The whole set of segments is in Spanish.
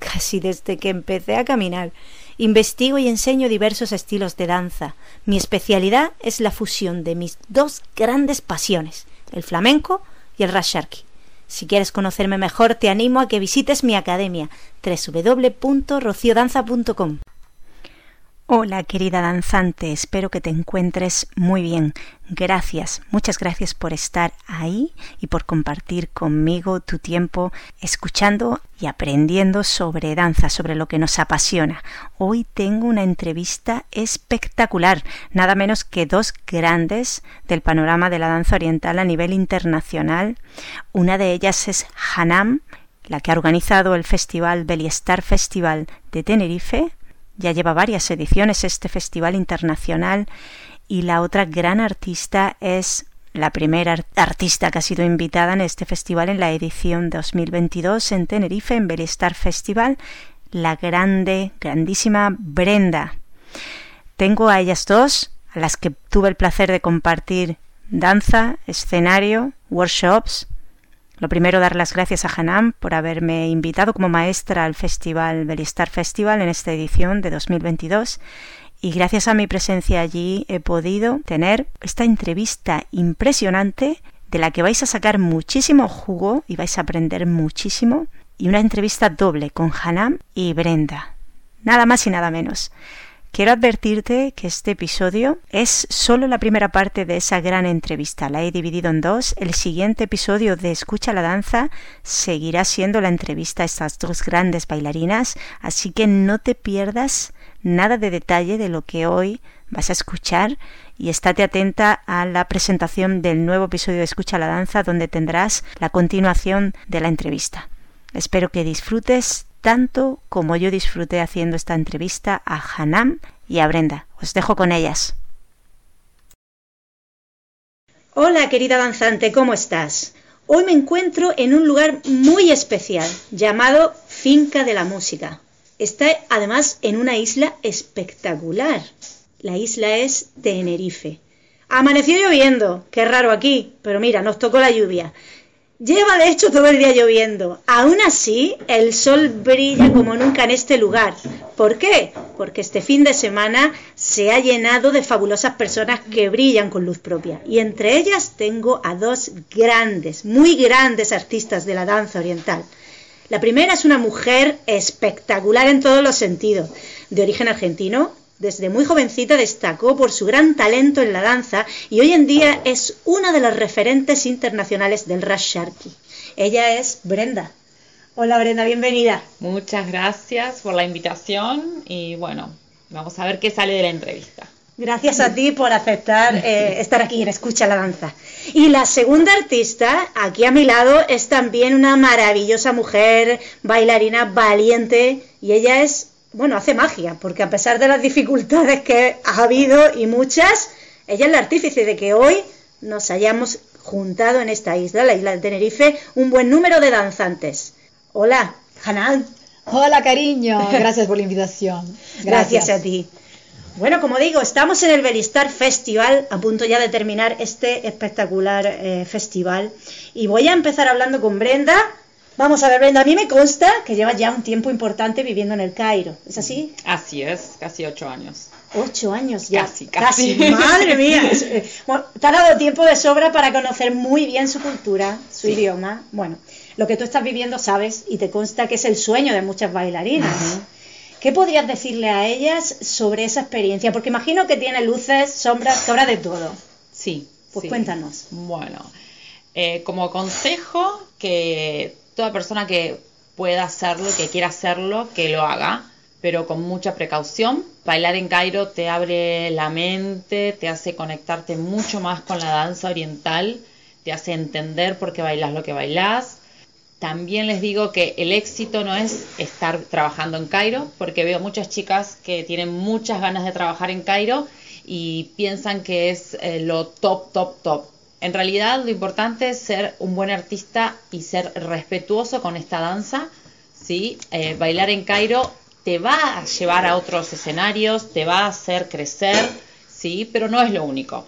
casi desde que empecé a caminar. Investigo y enseño diversos estilos de danza. Mi especialidad es la fusión de mis dos grandes pasiones, el flamenco y el rasharki. Si quieres conocerme mejor, te animo a que visites mi academia www.rociodanza.com. Hola querida danzante, espero que te encuentres muy bien. Gracias, muchas gracias por estar ahí y por compartir conmigo tu tiempo escuchando y aprendiendo sobre danza, sobre lo que nos apasiona. Hoy tengo una entrevista espectacular, nada menos que dos grandes del panorama de la danza oriental a nivel internacional. Una de ellas es Hanam, la que ha organizado el festival Beliestar Festival de Tenerife, ya lleva varias ediciones este festival internacional y la otra gran artista es la primera artista que ha sido invitada en este festival en la edición 2022 en Tenerife, en Belistar Festival, la grande, grandísima Brenda. Tengo a ellas dos, a las que tuve el placer de compartir danza, escenario, workshops, lo primero, dar las gracias a Hanam por haberme invitado como maestra al Festival Belistar Festival en esta edición de 2022 y gracias a mi presencia allí he podido tener esta entrevista impresionante de la que vais a sacar muchísimo jugo y vais a aprender muchísimo y una entrevista doble con Hanam y Brenda. Nada más y nada menos. Quiero advertirte que este episodio es solo la primera parte de esa gran entrevista. La he dividido en dos. El siguiente episodio de Escucha la danza seguirá siendo la entrevista a estas dos grandes bailarinas, así que no te pierdas nada de detalle de lo que hoy vas a escuchar y estate atenta a la presentación del nuevo episodio de Escucha la danza donde tendrás la continuación de la entrevista. Espero que disfrutes tanto como yo disfruté haciendo esta entrevista a Hanam y a Brenda. Os dejo con ellas. Hola querida danzante, ¿cómo estás? Hoy me encuentro en un lugar muy especial llamado Finca de la Música. Está además en una isla espectacular. La isla es Tenerife. Amaneció lloviendo, qué raro aquí, pero mira, nos tocó la lluvia. Lleva de hecho todo el día lloviendo. Aún así, el sol brilla como nunca en este lugar. ¿Por qué? Porque este fin de semana se ha llenado de fabulosas personas que brillan con luz propia. Y entre ellas tengo a dos grandes, muy grandes artistas de la danza oriental. La primera es una mujer espectacular en todos los sentidos, de origen argentino, desde muy jovencita destacó por su gran talento en la danza y hoy en día es una de las referentes internacionales del Rasharki. Ella es Brenda. Hola Brenda, bienvenida. Muchas gracias por la invitación y bueno, vamos a ver qué sale de la entrevista. Gracias a ti por aceptar eh, estar aquí en Escucha la Danza. Y la segunda artista, aquí a mi lado, es también una maravillosa mujer, bailarina valiente, y ella es bueno, hace magia, porque a pesar de las dificultades que ha habido y muchas, ella es la artífice de que hoy nos hayamos juntado en esta isla, la isla de Tenerife, un buen número de danzantes. Hola, Hanan. Hola, cariño. Gracias por la invitación. Gracias, a ti. Bueno, como digo, estamos en el Belistar Festival, a punto ya de terminar este espectacular eh, festival. Y voy a empezar hablando con Brenda, Vamos a ver, Brenda, a mí me consta que llevas ya un tiempo importante viviendo en el Cairo, ¿es así? Así es, casi ocho años. Ocho años ya. Casi, casi. Madre mía. Eh, bueno, te ha dado tiempo de sobra para conocer muy bien su cultura, su idioma. Bueno, lo que tú estás viviendo sabes y te consta que es el sueño de muchas bailarinas. ¿Qué podrías decirle a ellas sobre esa experiencia? Porque imagino que tiene luces, sombras, que de todo. Sí. Pues cuéntanos. Bueno, eh, como consejo que toda persona que pueda hacerlo, que quiera hacerlo, que lo haga, pero con mucha precaución. Bailar en Cairo te abre la mente, te hace conectarte mucho más con la danza oriental, te hace entender por qué bailas lo que bailas. también les digo que el éxito no es estar trabajando en Cairo, porque veo muchas chicas que tienen muchas ganas de trabajar en Cairo y piensan que es eh, lo top, top, top. En realidad lo importante es ser un buen artista y ser respetuoso con esta danza. ¿sí? Eh, bailar en Cairo te va a llevar a otros escenarios, te va a hacer crecer, ¿sí? pero no es lo único.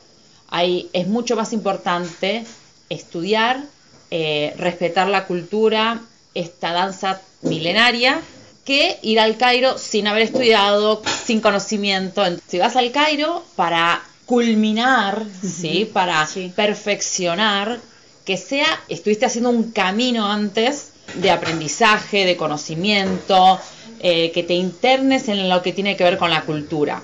Ahí es mucho más importante estudiar, eh, respetar la cultura, esta danza milenaria, que ir al Cairo sin haber estudiado, sin conocimiento. Si vas al Cairo para culminar, ¿sí? para perfeccionar, que sea, estuviste haciendo un camino antes de aprendizaje, de conocimiento, eh, que te internes en lo que tiene que ver con la cultura.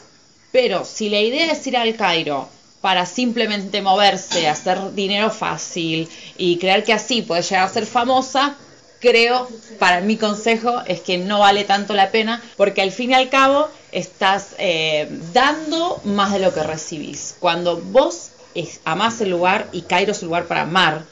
Pero si la idea es ir al Cairo para simplemente moverse, hacer dinero fácil y creer que así puedes llegar a ser famosa, creo, para mi consejo, es que no vale tanto la pena, porque al fin y al cabo estás eh, dando más de lo que recibís. Cuando vos amás el lugar y Cairo es un lugar para amar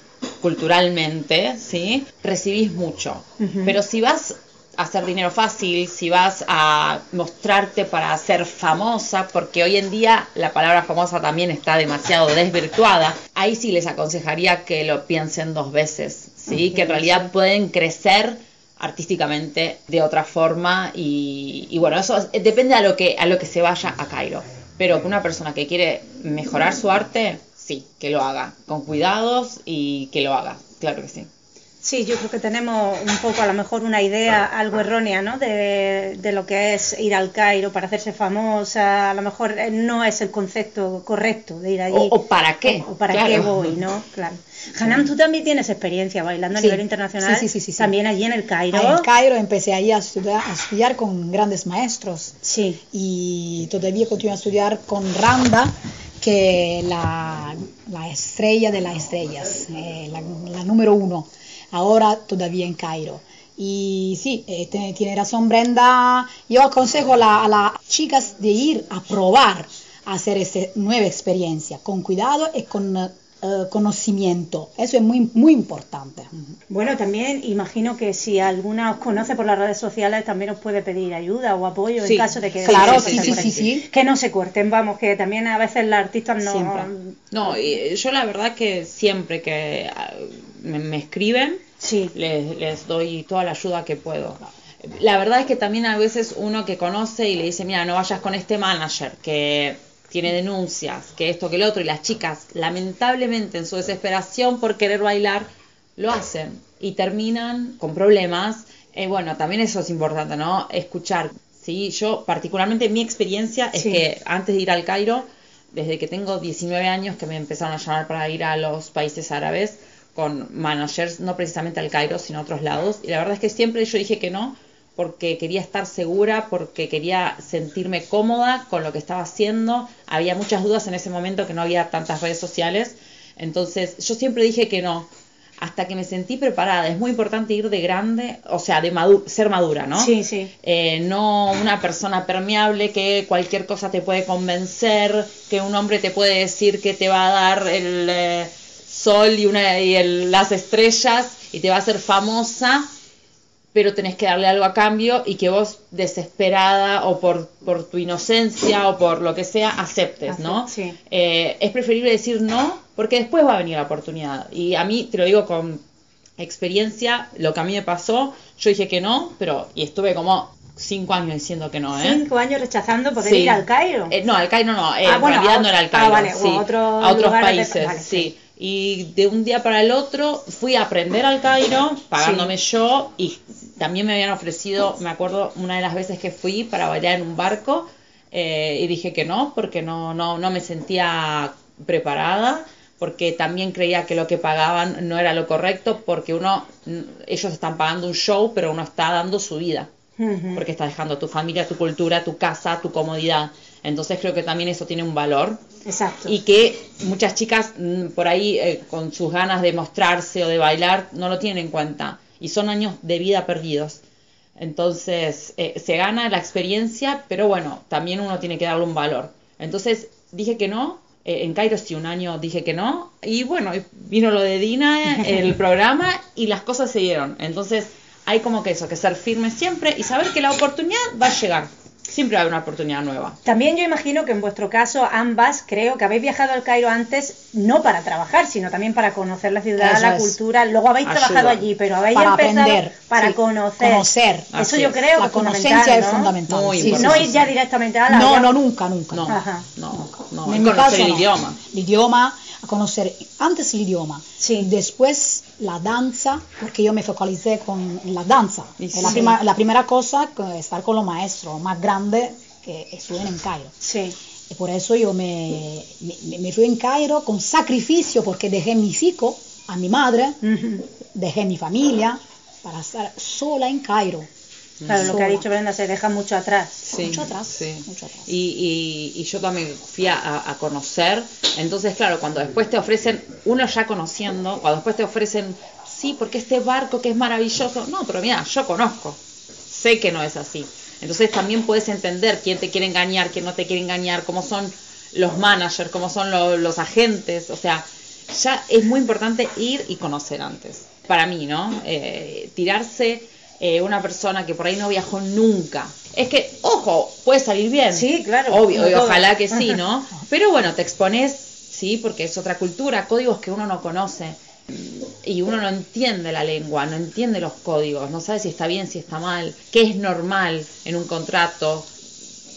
culturalmente, ¿sí? Recibís mucho. Pero si vas hacer dinero fácil, si vas a mostrarte para ser famosa, porque hoy en día la palabra famosa también está demasiado desvirtuada, ahí sí les aconsejaría que lo piensen dos veces, ¿sí? que en realidad pueden crecer artísticamente de otra forma y, y, bueno, eso depende a lo, que, a lo que se vaya a Cairo. Pero que una persona que quiere mejorar su arte, sí, que lo haga, con cuidados y que lo haga, claro que sí. Sí, yo creo que tenemos un poco a lo mejor una idea algo errónea ¿no? de, lo que es ir al Cairo para hacerse famosa. A lo mejor eh, no es el concepto correcto de ir allí. O, para qué. O, para qué voy, ¿no? Claro. Hanan, tú también tienes experiencia bailando a nivel internacional. Sí, sí, sí, También allí en el Cairo. en el Cairo empecé ahí a estudiar, a estudiar con grandes maestros. Sí. Y todavía continúo a estudiar con Randa que la, la estrella de las estrellas, eh, la número uno ahora todavía en Cairo. Y sí, eh, tiene, razón Brenda. Yo aconsejo a, las chicas de ir a probar a hacer esta nueva experiencia con cuidado y con eh, conocimiento. Eso es muy, muy importante. Bueno, también imagino que si alguna os conoce por las redes sociales, también os puede pedir ayuda o apoyo en caso de que... Claro, sí, sí, sí, Que no se corten, vamos, que también a veces las artistas no... No, yo la verdad que siempre que ah, me escriben, Sí. Les, les doy toda la ayuda que puedo. La verdad es que también a veces uno que conoce y le dice, mira, no vayas con este manager que tiene denuncias, que esto, que el otro, y las chicas, lamentablemente en su desesperación por querer bailar, lo hacen y terminan con problemas. Eh, bueno, también eso es importante, ¿no? Escuchar. Sí, yo particularmente mi experiencia es que antes de ir al Cairo, desde que tengo 19 años que me empezaron a llamar para ir a los países árabes, con managers, no precisamente al Cairo, sino a otros lados. Y la verdad es que siempre yo dije que no, porque quería estar segura, porque quería sentirme cómoda con lo que estaba haciendo. Había muchas dudas en ese momento que no había tantas redes sociales. Entonces yo siempre dije que no, hasta que me sentí preparada. Es muy importante ir de grande, o sea, de ser madura, ¿no? Sí, sí. Eh, no una persona permeable que cualquier cosa te puede convencer, que un hombre te puede decir que te va a dar el... Eh, sol y, una, y las estrellas y te va a hacer famosa, pero tenés que darle algo a cambio y que vos desesperada o por, por tu inocencia o por lo que sea aceptes, ¿no? Eh, es preferible decir no porque después va a venir la oportunidad. Y a mí, te lo digo con experiencia, lo que a mí me pasó, yo dije que no, pero y estuve como cinco años diciendo que no, ¿eh? Cinco años rechazando poder ir al Cairo. Eh, no, al Cairo no, eh, ah, en realidad no era al Cairo, ah, sí, a otros países, sí y de un día para el otro fui a aprender al Cairo, pagándome yo, y también me habían ofrecido, me acuerdo una de las veces que fui para bailar en un barco, eh, y dije que no, porque no, no, no me sentía preparada, porque también creía que lo que pagaban no era lo correcto, porque uno, ellos están pagando un show, pero uno está dando su vida, porque está dejando tu familia, tu cultura, tu casa, tu comodidad. Entonces creo que también eso tiene un valor. Exacto. Y que muchas chicas mm, por ahí eh, con sus ganas de mostrarse o de bailar no lo tienen en cuenta. Y son años de vida perdidos. Entonces eh, se gana la experiencia, pero bueno, también uno tiene que darle un valor. Entonces dije que no Eh, en Cairo sí un año dije que no. Y bueno, vino lo de Dina, el programa, y las cosas se dieron. Entonces hay como que eso, que ser firme siempre y saber que la oportunidad va a llegar siempre hay una oportunidad nueva. También yo imagino que en vuestro caso ambas creo que habéis viajado al Cairo antes no para trabajar, sino también para conocer la ciudad, la cultura. Luego habéis trabajado allí, pero habéis para empezado aprender, para conocer. conocer. Eso yo creo la que conocencia es fundamental. Muy sí, no ir ya directamente a la No, ya- no, nunca, nunca. No, Ajá. no, no. En y mi conocer caso, el no. idioma. El idioma, a conocer antes el idioma, Sí. después la danza, porque yo me focalicé con la danza. Es la, sí. prima- la primera cosa, estar con los maestros más grandes que estuvieron en Cairo. Sí. Y por eso yo me, me, me fui en Cairo con sacrificio, porque dejé mis hijos, a mi madre, Ujú. dejé mi familia para estar sola en Cairo. Claro, lo que ha dicho Brenda se deja mucho atrás. Sí, Mucho atrás, sí. mucho atrás. Y, y, y yo también fui a, a conocer. Entonces, claro, cuando después te ofrecen, uno ya conociendo, cuando después te ofrecen, sí, porque este barco que es maravilloso. No, pero mira, yo conozco. Sé que no es así. Entonces también puedes entender quién te quiere engañar, quién no te quiere engañar, cómo son los managers, cómo son lo- los agentes. O sea, ya es muy importante ir y conocer antes. Para mí, ¿no? Eh, tirarse eh, una persona que por ahí no viajó nunca. Es que, ojo, puede salir bien. Sí, claro, Obvio, y ojalá que sí, ¿no? Pero bueno, te expones, sí, porque es otra cultura, códigos que uno no conoce. Y uno no entiende la lengua, no entiende los códigos, no sabe si está bien, si está mal, qué es normal en un contrato.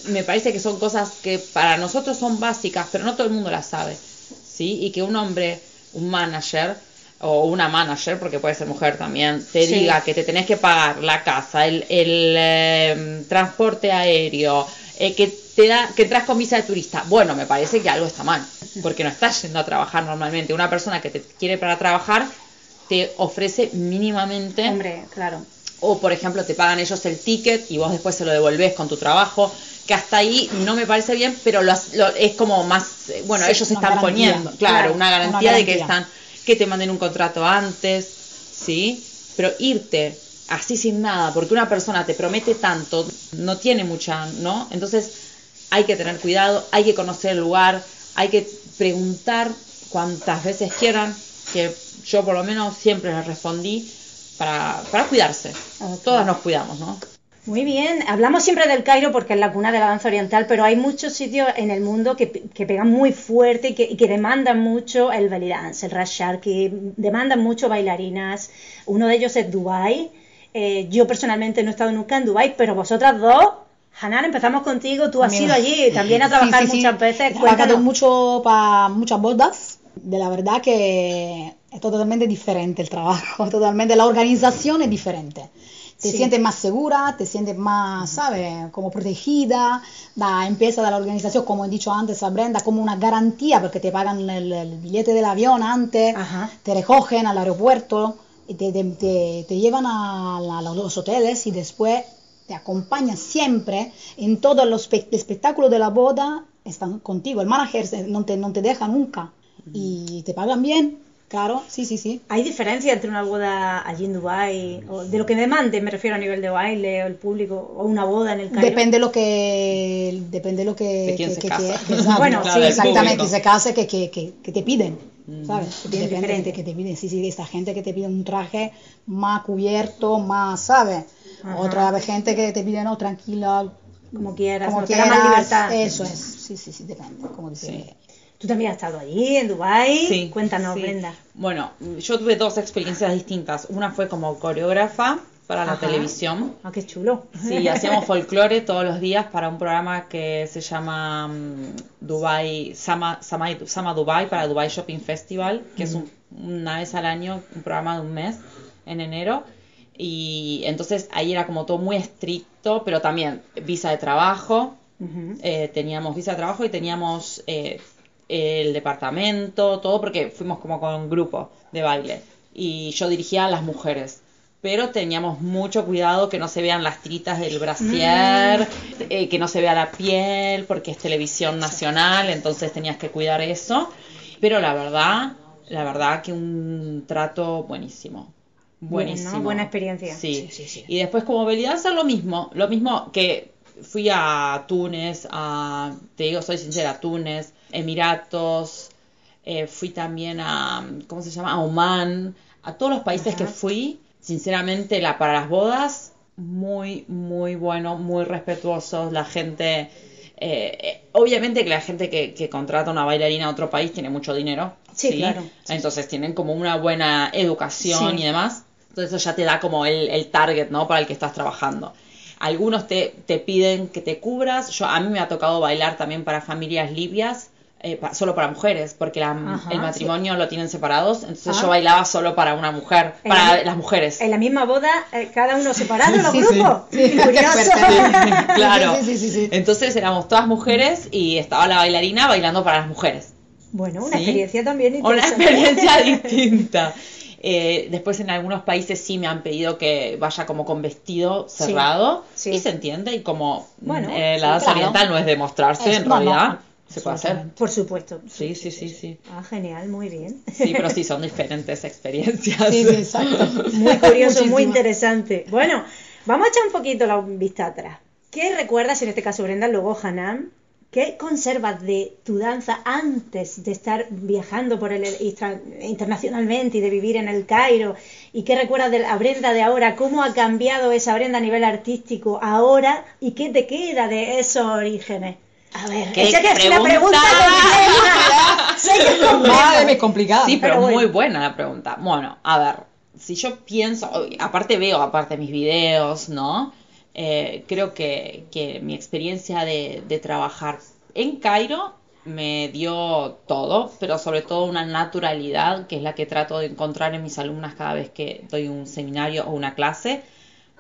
Me parece que son cosas que para nosotros son básicas, pero no todo el mundo las sabe. ¿Sí? Y que un hombre, un manager, o una manager, porque puede ser mujer también, te Sí. diga que te tenés que pagar la casa, el, el, eh, transporte aéreo, eh, que te da, que entras con visa de turista. Bueno, me parece que algo está mal, porque no estás yendo a trabajar normalmente. Una persona que te quiere para trabajar te ofrece mínimamente Hombre, claro. o por ejemplo te pagan ellos el ticket y vos después se lo devolvés con tu trabajo que hasta ahí no me parece bien pero lo, lo- es como más eh, bueno Sí, ellos están poniendo claro, claro, una garantía una de que están que te manden un contrato antes sí pero irte así sin nada porque una persona te promete tanto no tiene mucha no entonces hay que tener cuidado hay que conocer el lugar hay que preguntar cuantas veces quieran que yo por lo menos siempre les respondí para, para cuidarse. Todas nos cuidamos, ¿no? Muy bien, hablamos siempre del Cairo porque es la cuna de la danza oriental, pero hay muchos sitios en el mundo que, que pegan muy fuerte y que, y que demandan mucho el belly dance, el rashar, que demandan mucho bailarinas. Uno de ellos es Dubai. Eh, yo personalmente no he estado nunca en Dubai, pero vosotras dos, Hanan, empezamos contigo. Tú has También. ido allí también a trabajar sí, sí. muchas veces. He mucho para muchas bodas. De la verdad que es totalmente diferente el trabajo, totalmente la organización es diferente. Te Sí. sientes más segura, te sientes más, ¿sabes? Como protegida. Da, empieza de la organización, como he dicho antes a Brenda, como una garantía porque te pagan el, el billete del avión antes, Ajá. te recogen al aeropuerto y te, te- te- te llevan a, la- a los hoteles y después te acompañan siempre en todos los espe- espectáculos de la boda, están contigo. El manager se- no te, no te deja nunca y te pagan bien, claro, sí, sí, sí. ¿Hay diferencia entre una boda allí en Dubai, o de lo que demande, me refiero a nivel de baile, o el público, o una boda en el Cairo? Depende lo que depende lo que, De quién que- se que- casa. que- que. Bueno, Claro, sí, exactamente, público. se casa que, que, que, que te piden, ¿sabes? Bien Depende que te piden, sí, sí, esta gente que te pide un traje más cubierto, más, ¿sabes? Ajá. Otra gente que te pide, no, tranquila, como quieras, como da más quieras, libertad. eso es, sí, sí, sí, depende, como dice. Sí. Tú también has estado allí, en Dubai. Cuéntanos, sí. Brenda. Bueno, yo tuve dos experiencias distintas. Una fue como coreógrafa para la televisión. Ah, qué chulo. Sí, hacíamos folclore todos los días para un programa que se llama mm, Dubai, Sama, Sama, Sama Dubai, para Dubai Shopping Festival, que es un- una vez al año, un programa de un mes, en enero. Y entonces ahí era como todo muy estricto, pero también visa de trabajo, eh, teníamos visa de trabajo y teníamos eh, el departamento, todo porque fuimos como con un grupo de baile y yo dirigía a las mujeres. Pero teníamos mucho cuidado que no se vean las tiritas del brasier, eh, que no se vea la piel, porque es televisión nacional, entonces tenías que cuidar eso. Pero la verdad, la verdad que un trato buenísimo. Buenísimo. Buena experiencia. Sí. Sí, sí, sí. Y después como dancer lo mismo, lo mismo que fui a Túnez, a, te digo, soy sincera, a Túnez, Emiratos, eh, fui también a, ¿cómo se llama? A Oman, a todos los países que fui, sinceramente, la, para las bodas, muy, muy bueno, muy respetuosos, la gente... eh, obviamente que la gente que, que contrata una bailarina a otro país tiene mucho dinero. Sí, claro. Entonces tienen como una buena educación Sí. y demás. Entonces eso ya te da como el, el target, ¿no? Para el que estás trabajando. Algunos te, te piden que te cubras. Yo, a mí me ha tocado bailar también para familias libias, eh, pa- solo para mujeres, porque la- Ajá, el matrimonio lo tienen separados. Entonces Ah. yo bailaba solo para una mujer, En para la- las mujeres. En la misma boda, eh, cada uno separado, los Sí, sí. grupos. Sí, curioso. claro. Sí, sí, sí, sí. Entonces éramos todas mujeres y estaba la bailarina bailando para las mujeres. Bueno, una Sí. experiencia también Una interesante. experiencia distinta. Eh, después en algunos países sí me han pedido que vaya como con vestido cerrado sí. y se entiende y como Bueno, eh, sí, la danza claro. oriental no es demostrarse Es- en no, realidad no, se puede hacer Por supuesto. sí sí sí sí Ah, genial, muy bien. sí pero sí son diferentes experiencias Sí, sí, exacto. Muy curioso, muy interesante. Bueno, vamos a echar un poquito la vista atrás. ¿Qué recuerdas, en este caso Brenda, luego Hanan? ¿Qué conservas de tu danza antes de estar viajando por el internacionalmente y de vivir en el Cairo? ¿Y qué recuerdas de la Brenda de ahora? ¿Cómo ha cambiado esa Brenda a nivel artístico ahora? ¿Y qué te queda de esos orígenes? A ver, ¿Qué sé que es una pregunta? compleja. que es compleja. Mía, complicada. sí pero, Pero bueno. muy buena la pregunta bueno a ver si yo pienso aparte veo aparte mis videos no Eh, creo que, que mi experiencia de, de trabajar en Cairo me dio todo, pero sobre todo una naturalidad que es la que trato de encontrar en mis alumnas cada vez que doy un seminario o una clase,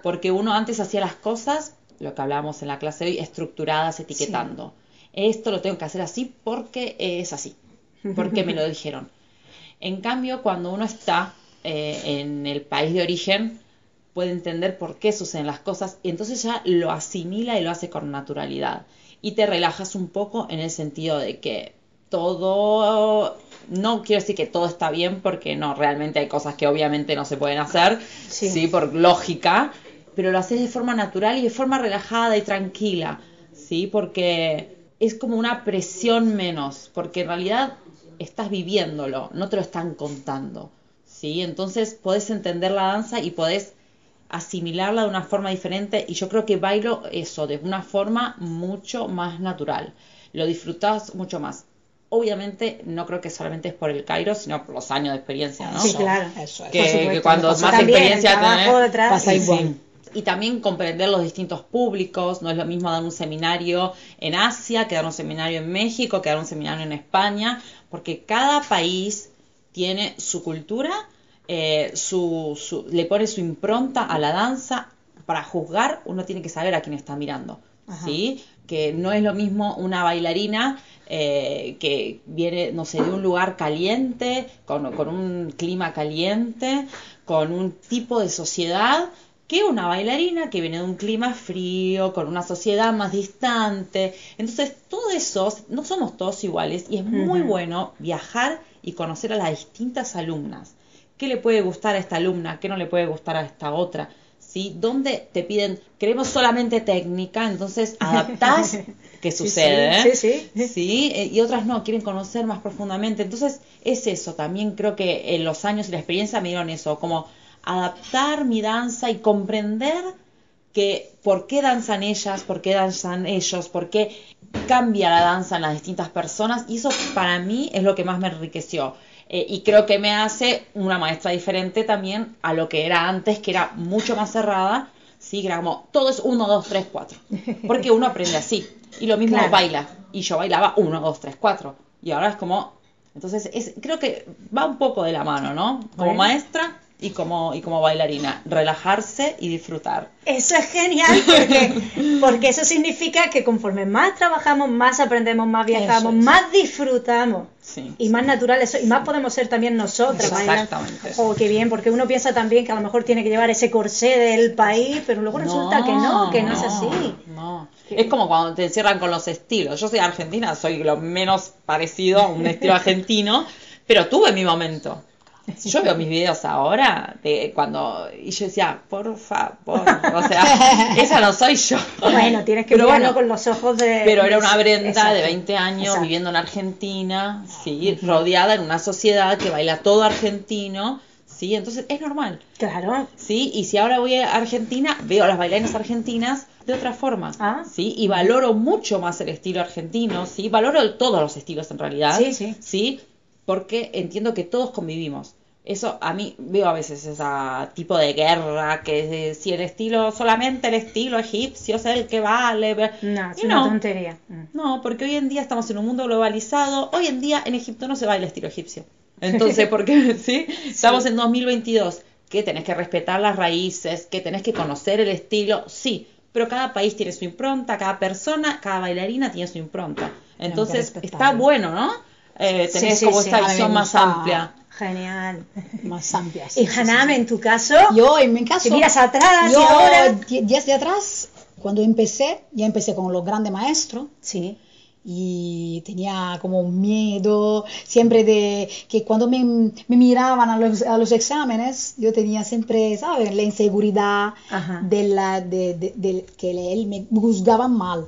porque uno antes hacía las cosas, lo que hablábamos en la clase de hoy, estructuradas, etiquetando. Esto lo tengo que hacer así porque es así, porque me lo dijeron. En cambio, cuando uno está eh, en el país de origen, puede entender por qué suceden las cosas y entonces ya lo asimila y lo hace con naturalidad. Y te relajas un poco en el sentido de que todo, no quiero decir que todo está bien porque no, realmente hay cosas que obviamente no se pueden hacer, Sí. sí, por lógica, pero lo haces de forma natural y de forma relajada y tranquila, sí, porque es como una presión menos, porque en realidad estás viviéndolo, no te lo están contando, sí, entonces podés entender la danza y podés asimilarla de una forma diferente y yo creo que bailo eso de una forma mucho más natural. Lo disfrutas mucho más. Obviamente no creo que solamente es por el Cairo, sino por los años de experiencia, ¿no? Sí, claro. Eso es. Que, que cuando más También, experiencia tenés, detrás. pasa igual. sí. Y también comprender los distintos públicos, no es lo mismo dar un seminario en Asia que dar un seminario en México, que dar un seminario en España, porque cada país tiene su cultura, eh, su, su- le pone su impronta a la danza. Para juzgar uno tiene que saber a quién está mirando, Ajá. ¿sí? Que no es lo mismo una bailarina eh, que viene, no sé, de un lugar caliente, con, con un clima caliente, con un tipo de sociedad, que una bailarina que viene de un clima frío, con una sociedad más distante. Entonces, todo eso, no somos todos iguales y es muy bueno viajar y conocer a las distintas alumnas. ¿Qué le puede gustar a esta alumna? ¿Qué no le puede gustar a esta otra? ¿Sí? ¿Dónde te piden, queremos solamente técnica, entonces adaptás qué sucede? sí, ¿eh? sí, sí. Sí, eh, y otras no, quieren conocer más profundamente. Entonces, es eso, también creo que en los años y la experiencia me dieron eso, como adaptar mi danza y comprender que por qué danzan ellas, por qué danzan ellos, por qué cambia la danza en las distintas personas y eso para mí es lo que más me enriqueció. Eh, y creo que me hace una maestra diferente también a lo que era antes, que era mucho más cerrada, sí, que era como todo es 1, 2, 3, 4. Porque uno aprende así. Y lo mismo Claro. baila. Y yo bailaba 1, 2, 3, 4. Y ahora es como. Entonces, es, creo que va un poco de la mano, ¿no? Como Bueno. maestra y como, y como bailarina. Relajarse y disfrutar. Eso es genial porque, porque eso significa que conforme más trabajamos, más aprendemos, más viajamos, Eso más disfrutamos Sí. y más natural eso, y más podemos ser también nosotras. Exactamente. Oh, qué bien, porque uno piensa también que a lo mejor tiene que llevar ese corsé del país, pero luego resulta que no, que no, es así. No. Es como cuando te encierran con los estilos. Yo soy argentina, soy lo menos parecido a un estilo argentino, pero tuve mi momento. Yo veo mis videos ahora de cuando y yo decía, por favor, o sea, esa no soy yo. Bueno, tienes que verlo con los ojos de Pero era una Brenda de 20 años viviendo en Argentina, sí, rodeada en una sociedad que baila todo argentino. Sí, entonces es normal. Claro. Sí, y si ahora voy a Argentina, veo a las bailarinas argentinas de otra forma. Ah. Sí, y valoro mucho más el estilo argentino, sí, valoro todos los estilos en realidad. Sí, sí. Sí, porque entiendo que todos convivimos. Eso a mí veo a veces ese tipo de guerra, que si el estilo, solamente el estilo egipcio es el que vale. No, es una tontería. Mm. No, porque hoy en día estamos en un mundo globalizado. Hoy en día en Egipto no se baila estilo egipcio. Entonces, porque ¿sí? Estamos en 2022, que tenés que respetar las raíces, que tenés que conocer el estilo, sí, pero cada país tiene su impronta, cada persona, cada bailarina tiene su impronta. Entonces, está bueno, ¿no? eh, tenés como esta visión más amplia. Genial. Más amplia. y Haname, en tu caso. Yo, en mi caso. Si miras atrás, yo, y ahora. Días de atrás, cuando empecé, ya empecé con los grandes maestros. Sí. Y tenía como un miedo, siempre de que cuando me, me miraban a los, a los, exámenes, yo tenía siempre, ¿sabes? La inseguridad de, la, de, de, de, que él me juzgaban mal.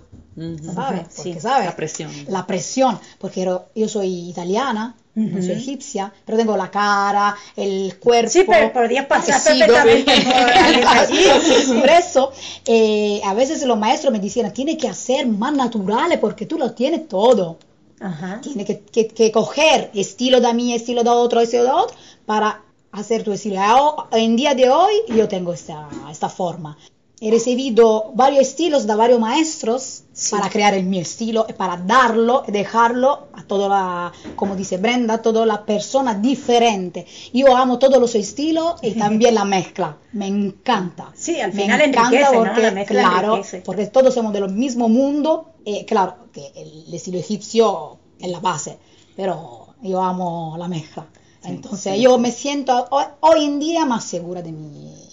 ¿sabes? sí, La presión. La presión, porque yo soy italiana, no soy egipcia, pero tengo la cara, el cuerpo. Sí, pero podrías pasar perfectamente por eso, eh, a veces los maestros me decían, tiene que hacer más naturales porque tú lo tienes todo. Ajá. Tiene que, que, coger estilo de mí, estilo de otro, estilo de otro, para hacer tu estilo. En día de hoy yo tengo esta, esta forma. He recibido varios estilos de varios maestros para crear el mi estilo y para darlo y dejarlo a toda la, como dice Brenda, a toda la persona diferente. Yo amo todos los estilos y también la mezcla. Me encanta. Sí, al final Me encanta porque, claro, porque todos somos del mismo mundo. y claro, que el estilo egipcio es la base, pero yo amo la mezcla. Entonces yo me siento hoy en día más segura de mi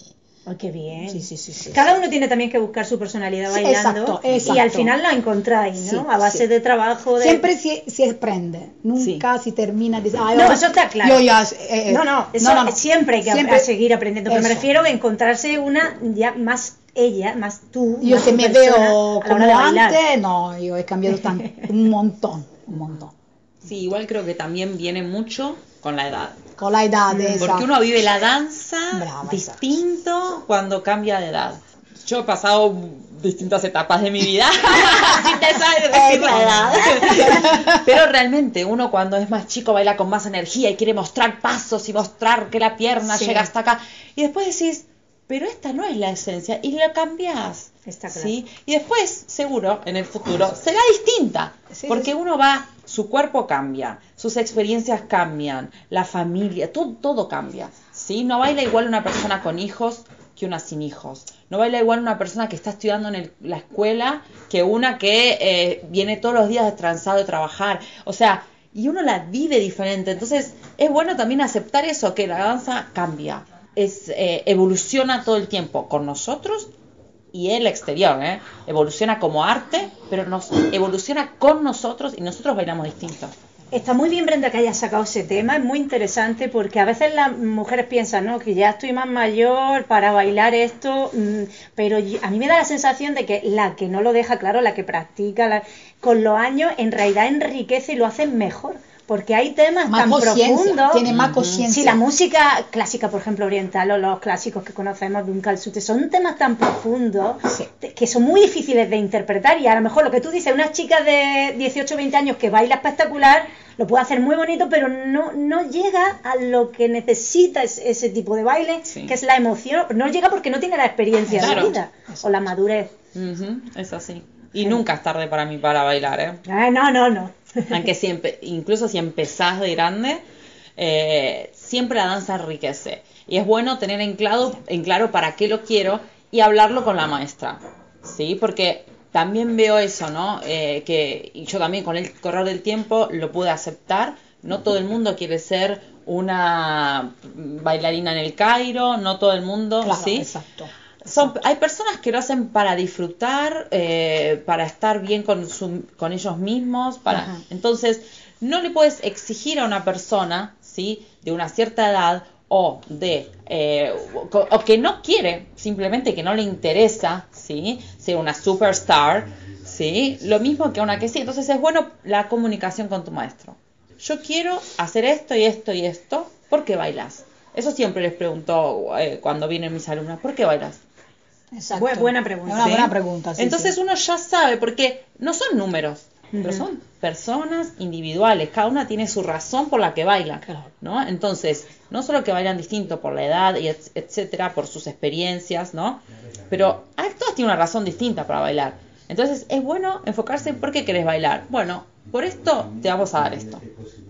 qué bien. Sí, sí, sí, Cada uno tiene también que buscar su personalidad bailando. Y al final la encontráis, ¿no? a base de trabajo. Siempre se, se aprende. Nunca se termina de. no, eso está claro. Eh, eh, no, no, no, siempre hay que seguir aprendiendo. Pero me refiero a encontrarse una ya más ella, más tú. Yo que me veo como antes, no, yo he cambiado tanto, un montón, un montón. Sí, igual creo que también viene mucho con la edad. Con la edad, mm, Porque uno vive la danza distinto cuando cambia de edad. Yo he pasado distintas etapas de mi vida. Pero realmente uno cuando es más chico baila con más energía y quiere mostrar pasos y mostrar que la pierna llega hasta acá. Y después decís, pero esta no es la esencia y la cambias. ¿sí? Y después, seguro, en el futuro, será distinta. porque uno va su cuerpo cambia, sus experiencias cambian, la familia, todo, todo cambia. ¿sí? No baila igual una persona con hijos que una sin hijos. No baila igual una persona que está estudiando en la escuela que una que eh, viene todos los días transado de trabajar. O sea, y uno la vive diferente. Entonces, es bueno también aceptar eso, que la danza cambia, es, eh, evoluciona todo el tiempo con nosotros y el exterior, ¿eh? Evoluciona como arte, pero nos evoluciona con nosotros y nosotros bailamos distinto. Está muy bien, Brenda, que hayas sacado ese tema, es muy interesante porque a veces las mujeres piensan, ¿no? Que ya estoy más mayor para bailar esto, mm, pero a mí me da la sensación de que la que no lo deja claro, la que practica, con los años, en realidad enriquece y lo hace mejor porque hay temas tan profundos. Tiene más conciencia. Si la música clásica, por ejemplo, oriental o los clásicos que conocemos de un calzute, son temas tan profundos que son muy difíciles de interpretar y a lo mejor lo que tú dices, una chica de 18 o 20 años que baila espectacular, lo puede hacer muy bonito, pero no, no llega a lo que necesita ese, tipo de baile, que es la emoción. No llega porque no tiene la experiencia de vida o la madurez. Es así. Y nunca es tarde para mí para bailar, ¿eh? no, no, no. Aunque siempre, incluso si empezás de grande, eh, siempre la danza enriquece. Y es bueno tener en claro, en claro para qué lo quiero y hablarlo con la maestra. ¿Sí? Porque también veo eso, ¿no? Eh, que y yo también con el correr del tiempo lo pude aceptar. No todo el mundo quiere ser una bailarina en el Cairo, no todo el mundo, ¿sí? Exacto hay personas que lo hacen para disfrutar, eh, para estar bien con, con ellos mismos, para entonces no le puedes exigir a una persona, ¿sí? De una cierta edad o de eh, o que no quiere, simplemente que no le interesa, ¿sí? Ser una superstar, ¿sí? Lo mismo que una que sí. Entonces es bueno la comunicación con tu maestro. Yo quiero hacer esto y esto y esto, ¿por qué bailas? Eso siempre les pregunto eh, cuando vienen mis alumnas, ¿por qué bailas? Exacto. buena pregunta. Una buena pregunta. sí, Entonces sí. uno ya sabe, porque no son números, pero son personas individuales, cada una tiene su razón por la que baila, Claro. ¿no? Entonces, no solo que bailan distinto por la edad, y et- etcétera, por sus experiencias, ¿no? Pero ah, todas tienen una razón distinta para bailar. Entonces, es bueno enfocarse en por qué querés bailar. Bueno, por esto te vamos a dar esto.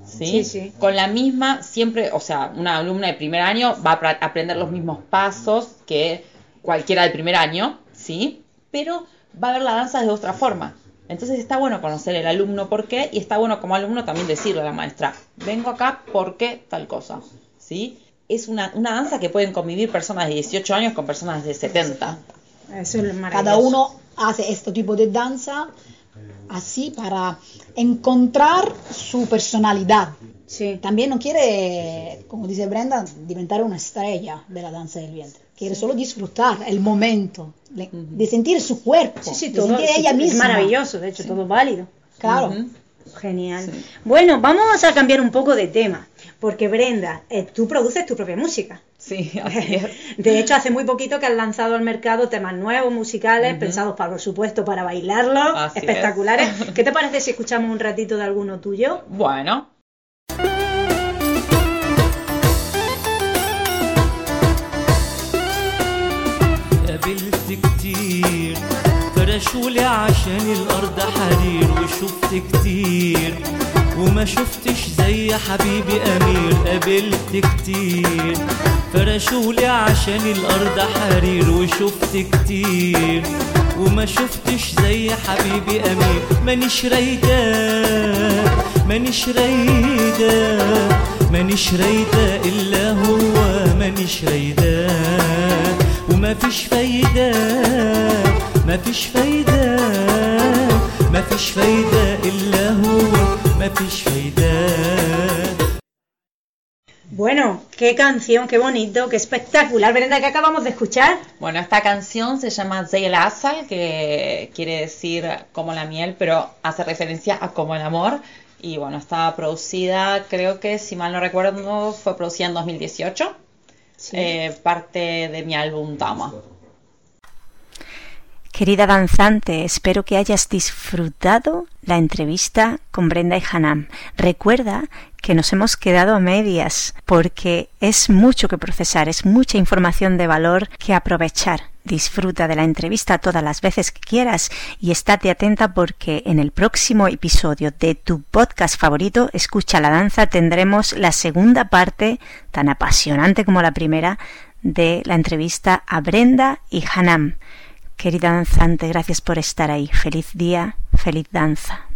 ¿Sí? Sí, sí. Con la misma, siempre, o sea, una alumna de primer año va a aprender los mismos pasos que cualquiera del primer año, ¿sí? Pero va a ver la danza de otra forma. Entonces está bueno conocer el alumno por qué y está bueno como alumno también decirle a la maestra, vengo acá porque tal cosa, ¿sí? Es una, una danza que pueden convivir personas de 18 años con personas de 70. Eso es maravilloso. Cada uno hace este tipo de danza así para encontrar su personalidad. Sí. También no quiere, como dice Brenda, diventar una estrella de la danza del vientre. Quiere solo disfrutar el momento, de sentir su cuerpo, Sí, sí, de todo sentir sí, ella es misma. maravilloso, de hecho, todo válido. Claro. Ujú. Genial. Sí. Bueno, vamos a cambiar un poco de tema, porque Brenda, eh, tú produces tu propia música. Sí, así es. De hecho, hace muy poquito que has lanzado al mercado temas nuevos, musicales, pensados, para, por supuesto, para bailarlo, Así espectaculares. es. ¿Qué te parece si escuchamos un ratito de alguno tuyo? Bueno, فرشولي عشان الأرض حرير وشفت كتير. وما شفتش زي حبيبي أمير قابلت كتير. فرشولي عشان الأرض حرير وشفت كتير. وما شفتش زي حبيبي أمير. مانيش رايدة مانيش رايدة مانيش رايدة إلا هو مانيش رايدة. وما فيش فايدة. ما فيش فايدة ما فيش فايدة إلا هو ما فيش فايدة Bueno, qué canción, qué bonito, qué espectacular. Brenda, ¿qué acabamos de escuchar? Bueno, esta canción se llama Zey el Asal, que quiere decir como la miel, pero hace referencia a como el amor. Y bueno, está producida, creo que si mal no recuerdo, fue producida en 2018. Eh, parte de mi álbum Tama. Querida danzante, espero que hayas disfrutado la entrevista con Brenda y Hanam. Recuerda que nos hemos quedado a medias porque es mucho que procesar, es mucha información de valor que aprovechar. Disfruta de la entrevista todas las veces que quieras y estate atenta porque en el próximo episodio de tu podcast favorito, Escucha la danza, tendremos la segunda parte, tan apasionante como la primera, de la entrevista a Brenda y Hanam. Querida danzante, gracias por estar ahí. Feliz día, feliz danza.